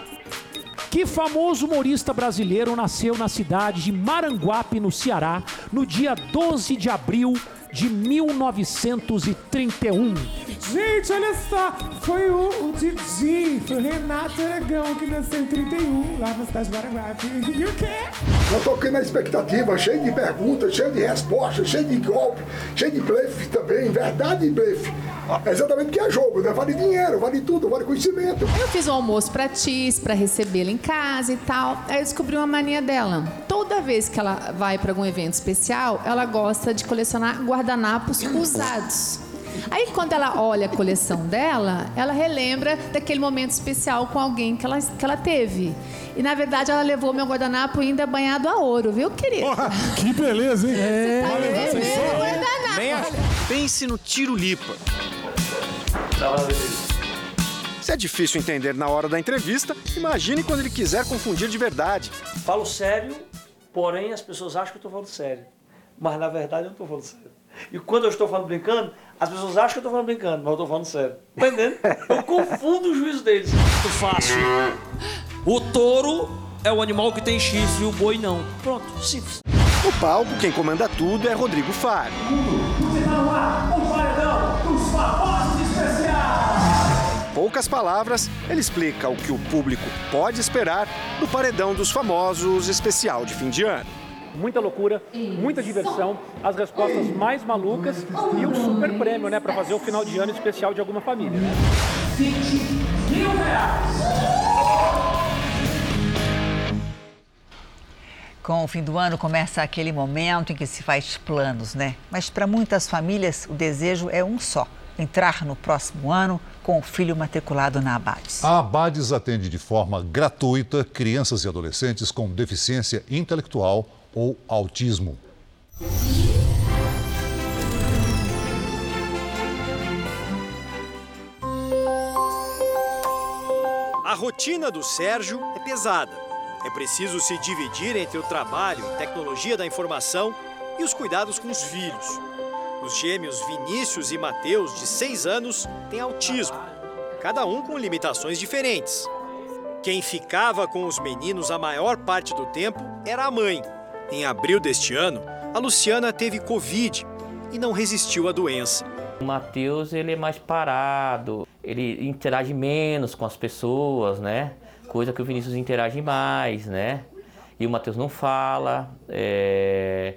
Que famoso humorista brasileiro nasceu na cidade de Maranguape, no Ceará, no dia 12 de abril de 1931. Gente, olha só, foi o, o Didi, foi o Renato Aragão que nasceu em 31, lá na cidade de Maranguape. E o quê? Eu toquei na expectativa, cheio de perguntas, cheio de respostas, cheio de golpe, cheio de blefe também, verdade e blefe. É exatamente o que é jogo, né? Vale dinheiro, vale tudo, vale conhecimento. Eu fiz um almoço pra Tis, pra recebê-la em casa e tal. Aí eu descobri uma mania dela. Toda vez que ela vai para algum evento especial, ela gosta de colecionar guardanapos usados. Aí quando ela olha a coleção dela, ela relembra daquele momento especial com alguém que ela, que ela teve. E na verdade ela levou meu guardanapo ainda banhado a ouro, viu, querido? que beleza, hein? É, Vai levar essa história? Pense no tiro lipa. Se é difícil entender na hora da entrevista, imagine quando ele quiser confundir de verdade. Falo sério, porém as pessoas acham que eu estou falando sério. Mas na verdade eu não estou falando sério. E quando eu estou falando brincando, as pessoas acham que eu estou falando brincando, mas eu estou falando sério. Tá entendendo? Eu confundo o juízo deles. Muito fácil. O touro é o animal que tem chifre, o boi não. Pronto, simples. No palco, quem comanda tudo é Rodrigo Faro. Você tá no ar, o paredão dos famosos especiais. Poucas palavras, ele explica o que o público pode esperar do paredão dos famosos especial de fim de ano. Muita loucura, muita diversão, as respostas mais malucas e um super prêmio, né, para fazer o final de ano especial de alguma família. 20 mil reais. Com o fim do ano começa aquele momento em que se faz planos, né? Mas para muitas famílias o desejo é um só: entrar no próximo ano com o filho matriculado na Abades. A Abades atende de forma gratuita crianças e adolescentes com deficiência intelectual ou autismo. A rotina do Sérgio é pesada. É preciso se dividir entre o trabalho tecnologia da informação e os cuidados com os filhos. Os gêmeos Vinícius e Mateus, de 6 anos, têm autismo, cada um com limitações diferentes. Quem ficava com os meninos a maior parte do tempo era a mãe. Em abril deste ano, a Luciana teve Covid e não resistiu à doença. O Matheus, ele é mais parado, ele interage menos com as pessoas, né? Coisa que o Vinícius interage mais, né? E o Matheus não fala, é...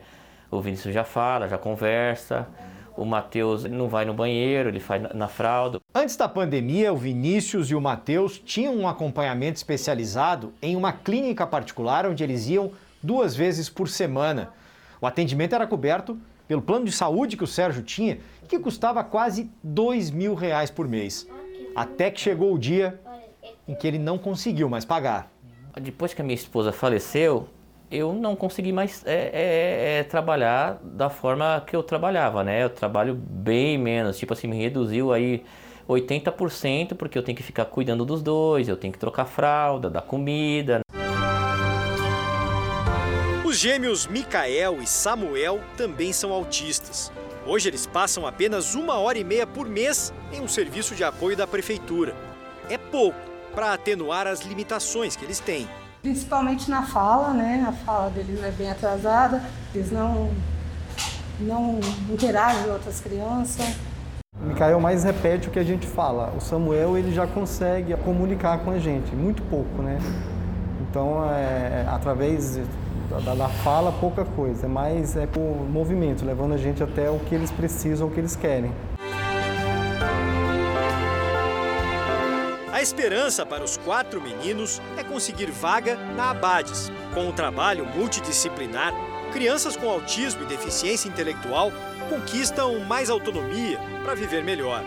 o Vinícius já fala, já conversa. O Matheus não vai no banheiro, ele faz na fralda. Antes da pandemia, o Vinícius e o Matheus tinham um acompanhamento especializado em uma clínica particular onde eles iam duas vezes por semana. O atendimento era coberto pelo plano de saúde que o Sérgio tinha, que custava quase dois mil reais por mês. Até que chegou o dia em que ele não conseguiu mais pagar. Depois que a minha esposa faleceu, eu não consegui mais é, é, é, trabalhar da forma que eu trabalhava, né? Eu trabalho bem menos, tipo assim, me reduziu aí 80% porque eu tenho que ficar cuidando dos dois, eu tenho que trocar fralda, dar comida. Os gêmeos Micael e Samuel também são autistas. Hoje eles passam apenas uma hora e meia por mês em um serviço de apoio da prefeitura. É pouco para atenuar as limitações que eles têm. Principalmente na fala, né? A fala deles é bem atrasada, eles não, não interagem com outras crianças. O Mikael mais repete o que a gente fala. O Samuel ele já consegue comunicar com a gente, muito pouco, né? Então, é, através da, da, fala, pouca coisa, mas é por movimento, levando a gente até o que eles precisam, o que eles querem. A esperança para os quatro meninos é conseguir vaga na Abades. Com o trabalho multidisciplinar, crianças com autismo e deficiência intelectual conquistam mais autonomia para viver melhor.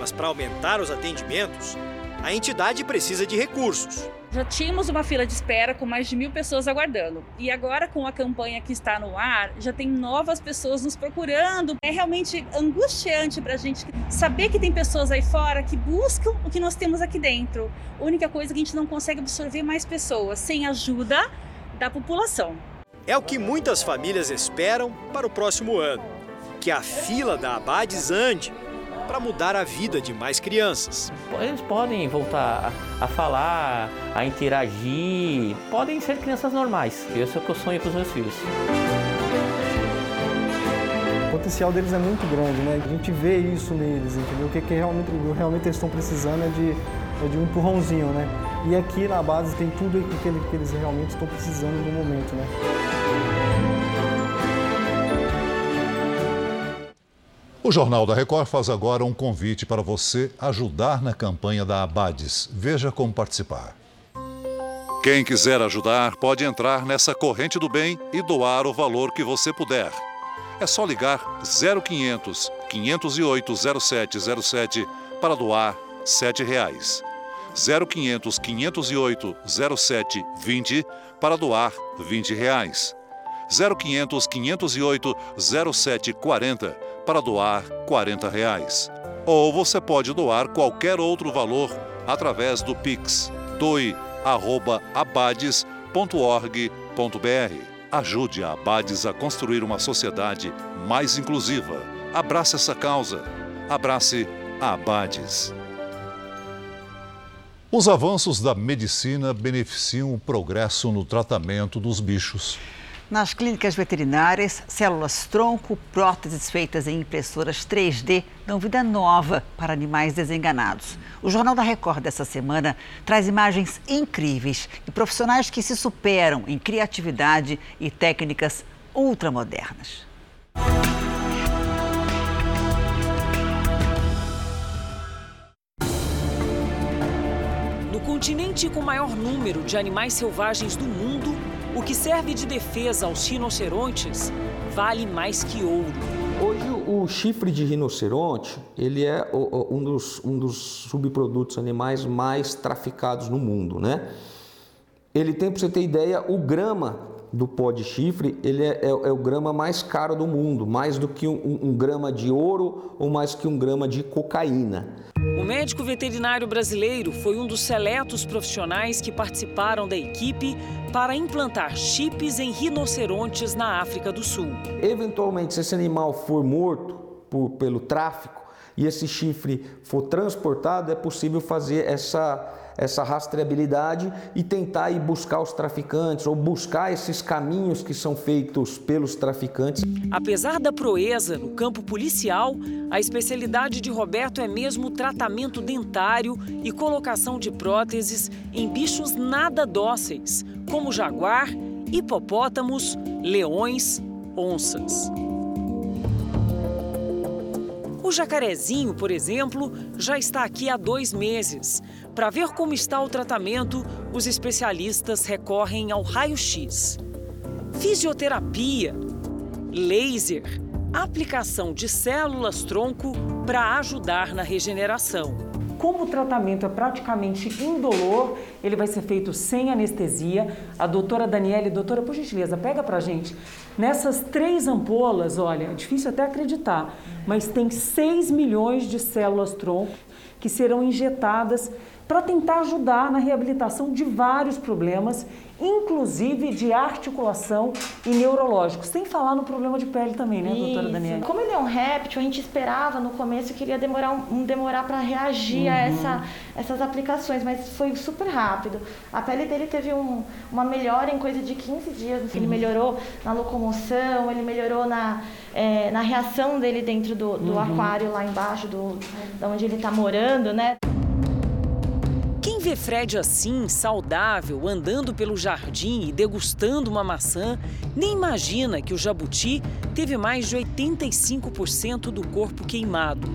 Mas para aumentar os atendimentos, a entidade precisa de recursos. Já tínhamos uma fila de espera com mais de mil pessoas aguardando. E agora, com a campanha que está no ar, já tem novas pessoas nos procurando. É realmente angustiante para a gente saber que tem pessoas aí fora que buscam o que nós temos aqui dentro. A única coisa é que a gente não consegue absorver mais pessoas sem ajuda da população. É o que muitas famílias esperam para o próximo ano: que a fila da Abades ande para mudar a vida de mais crianças. Eles podem voltar a, falar, a interagir, podem ser crianças normais. Esse é o que eu sonho para os meus filhos. O potencial deles é muito grande, né? A gente vê isso neles, entendeu? O que, que realmente, realmente eles estão precisando é de, é de um empurrãozinho, né? E aqui na base tem tudo o que, que eles realmente estão precisando no momento, né? O Jornal da Record faz agora um convite para você ajudar na campanha da Abades. Veja como participar. Quem quiser ajudar pode entrar nessa corrente do bem e doar o valor que você puder. É só ligar 0500 508 0707 para doar 7 reais. 0500 508 0720 para doar 20 reais. 0500 508 0740 para doar 40 reais. Ou você pode doar qualquer outro valor através do Pix doe@abades.org.br. Ajude a Abades a construir uma sociedade mais inclusiva. Abrace essa causa. Abrace a Abades. Os avanços da medicina beneficiam o progresso no tratamento dos bichos. Nas clínicas veterinárias, células-tronco, próteses feitas em impressoras 3D dão vida nova para animais desenganados. O Jornal da Record dessa semana traz imagens incríveis de profissionais que se superam em criatividade e técnicas ultramodernas. No continente com maior número de animais selvagens do mundo, o que serve de defesa aos rinocerontes vale mais que ouro. Hoje o chifre de rinoceronte ele é um dos, um dos subprodutos animais mais traficados no mundo, né? Ele tem, para você ter ideia, o grama do pó de chifre ele é, é, é o grama mais caro do mundo, mais do que um, um grama de ouro ou mais que um grama de cocaína. O médico veterinário brasileiro foi um dos seletos profissionais que participaram da equipe para implantar chips em rinocerontes na África do Sul. Eventualmente, se esse animal for morto por, pelo tráfico e esse chifre for transportado, é possível fazer essa essa rastreabilidade e tentar ir buscar os traficantes ou buscar esses caminhos que são feitos pelos traficantes. Apesar da proeza no campo policial, a especialidade de Roberto é mesmo tratamento dentário e colocação de próteses em bichos nada dóceis, como jaguar, hipopótamos, leões, onças. O jacarezinho, por exemplo, já está aqui há dois meses. Para ver como está o tratamento, os especialistas recorrem ao raio-x. Fisioterapia, laser, aplicação de células-tronco para ajudar na regeneração. Como o tratamento é praticamente indolor, ele vai ser feito sem anestesia. A doutora Daniele, doutora, por gentileza, pega pra gente. Nessas três ampolas, olha, é difícil até acreditar, mas tem 6 milhões de células-tronco que serão injetadas para tentar ajudar na reabilitação de vários problemas, inclusive de articulação e neurológicos. Sem falar no problema de pele também, né, Isso. doutora Daniela? Como ele é um réptil, a gente esperava no começo que ele ia demorar, um, demorar para reagir uhum. a essa, essas aplicações, mas foi super rápido. A pele dele teve um, uma melhora em coisa de 15 dias. Ele uhum. melhorou na locomoção, ele melhorou na, é, na reação dele dentro do, do uhum. aquário lá embaixo, do, de onde ele está morando, né? Vê Fred assim, saudável, andando pelo jardim e degustando uma maçã, nem imagina que o jabuti teve mais de 85% do corpo queimado.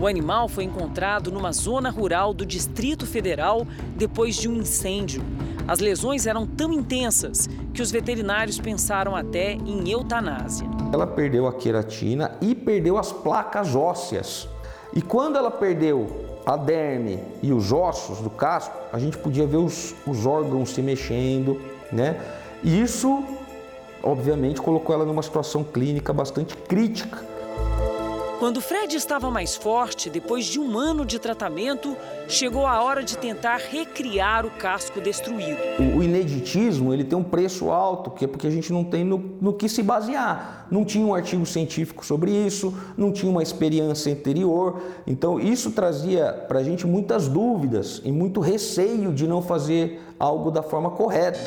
O animal foi encontrado numa zona rural do Distrito Federal depois de um incêndio. As lesões eram tão intensas que os veterinários pensaram até em eutanásia. Ela perdeu a queratina e perdeu as placas ósseas. E quando ela perdeu a derme e os ossos do casco, a gente podia ver os, os órgãos se mexendo, né? E isso, obviamente, colocou ela numa situação clínica bastante crítica. Quando Fred estava mais forte, depois de um ano de tratamento, chegou a hora de tentar recriar o casco destruído. O ineditismo ele tem um preço alto, que é porque a gente não tem no, no que se basear. Não tinha um artigo científico sobre isso, não tinha uma experiência anterior. Então isso trazia para a gente muitas dúvidas e muito receio de não fazer algo da forma correta.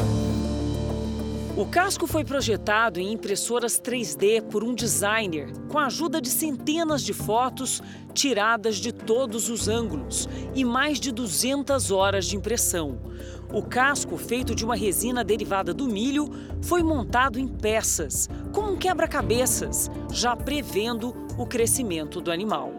O casco foi projetado em impressoras 3D por um designer, com a ajuda de centenas de fotos tiradas de todos os ângulos e mais de 200 horas de impressão. O casco, feito de uma resina derivada do milho, foi montado em peças, como um quebra-cabeças, já prevendo o crescimento do animal.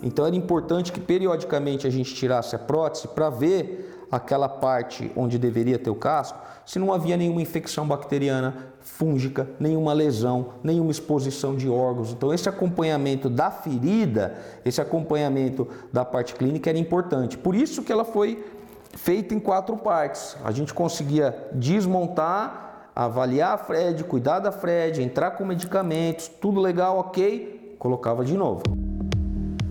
Então era importante que periodicamente a gente tirasse a prótese para ver aquela parte onde deveria ter o casco, se não havia nenhuma infecção bacteriana fúngica, nenhuma lesão, nenhuma exposição de órgãos. Então, esse acompanhamento da ferida, esse acompanhamento da parte clínica era importante. Por isso que ela foi feita em quatro partes. A gente conseguia desmontar, avaliar a Fred, cuidar da Fred, entrar com medicamentos, tudo legal, ok, colocava de novo.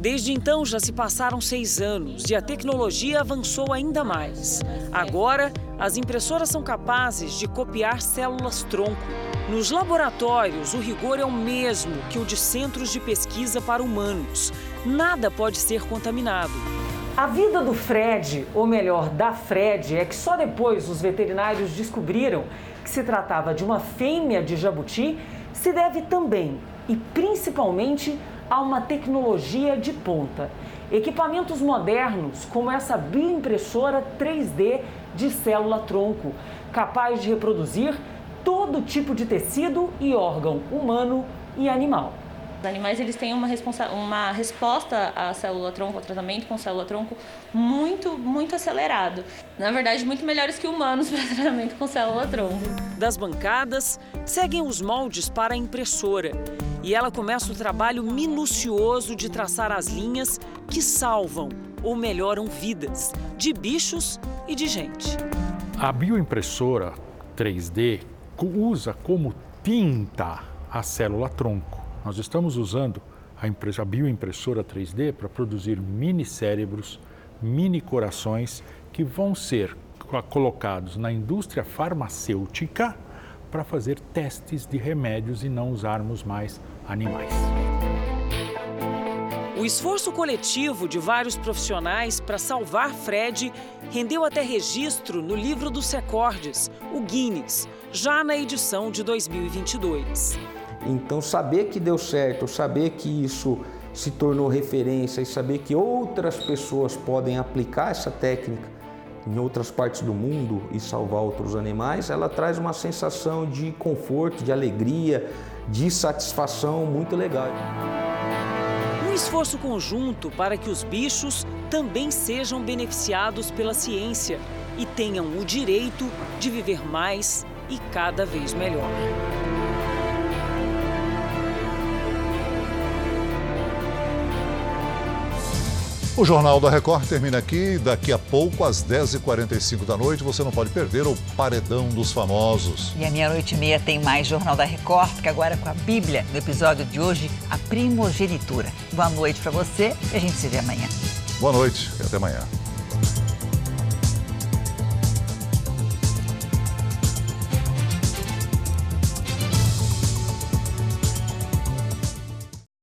Desde então já se passaram seis anos e a tecnologia avançou ainda mais. Agora, as impressoras são capazes de copiar células-tronco. Nos laboratórios, o rigor é o mesmo que o de centros de pesquisa para humanos. Nada pode ser contaminado. A vida do Fred, ou melhor, da Fred, é que só depois os veterinários descobriram que se tratava de uma fêmea de jabuti, se deve também e principalmente a uma tecnologia de ponta. Equipamentos modernos, como essa bioimpressora 3D de célula-tronco, capaz de reproduzir todo tipo de tecido e órgão humano e animal. Os animais eles têm uma, uma resposta à célula-tronco, ao tratamento com célula-tronco, muito, muito acelerado. Na verdade, muito melhores que humanos para tratamento com célula-tronco. Das bancadas, seguem os moldes para a impressora. E ela começa o trabalho minucioso de traçar as linhas que salvam ou melhoram vidas de bichos e de gente. A bioimpressora 3D usa como tinta a célula-tronco. Nós estamos usando a, a bioimpressora 3D para produzir mini cérebros, mini corações que vão ser colocados na indústria farmacêutica para fazer testes de remédios e não usarmos mais animais. O esforço coletivo de vários profissionais para salvar Fred rendeu até registro no livro dos recordes, o Guinness, já na edição de 2022. Então, saber que deu certo, saber que isso se tornou referência e saber que outras pessoas podem aplicar essa técnica em outras partes do mundo e salvar outros animais, ela traz uma sensação de conforto, de alegria, de satisfação muito legal. Um esforço conjunto para que os bichos também sejam beneficiados pela ciência e tenham o direito de viver mais e cada vez melhor. O Jornal da Record termina aqui. Daqui a pouco, às 10h45 da noite, você não pode perder o Paredão dos Famosos. E à meia-noite e meia tem mais Jornal da Record, que agora com a Bíblia, no episódio de hoje, a primogenitura. Boa noite para você e a gente se vê amanhã. Boa noite e até amanhã.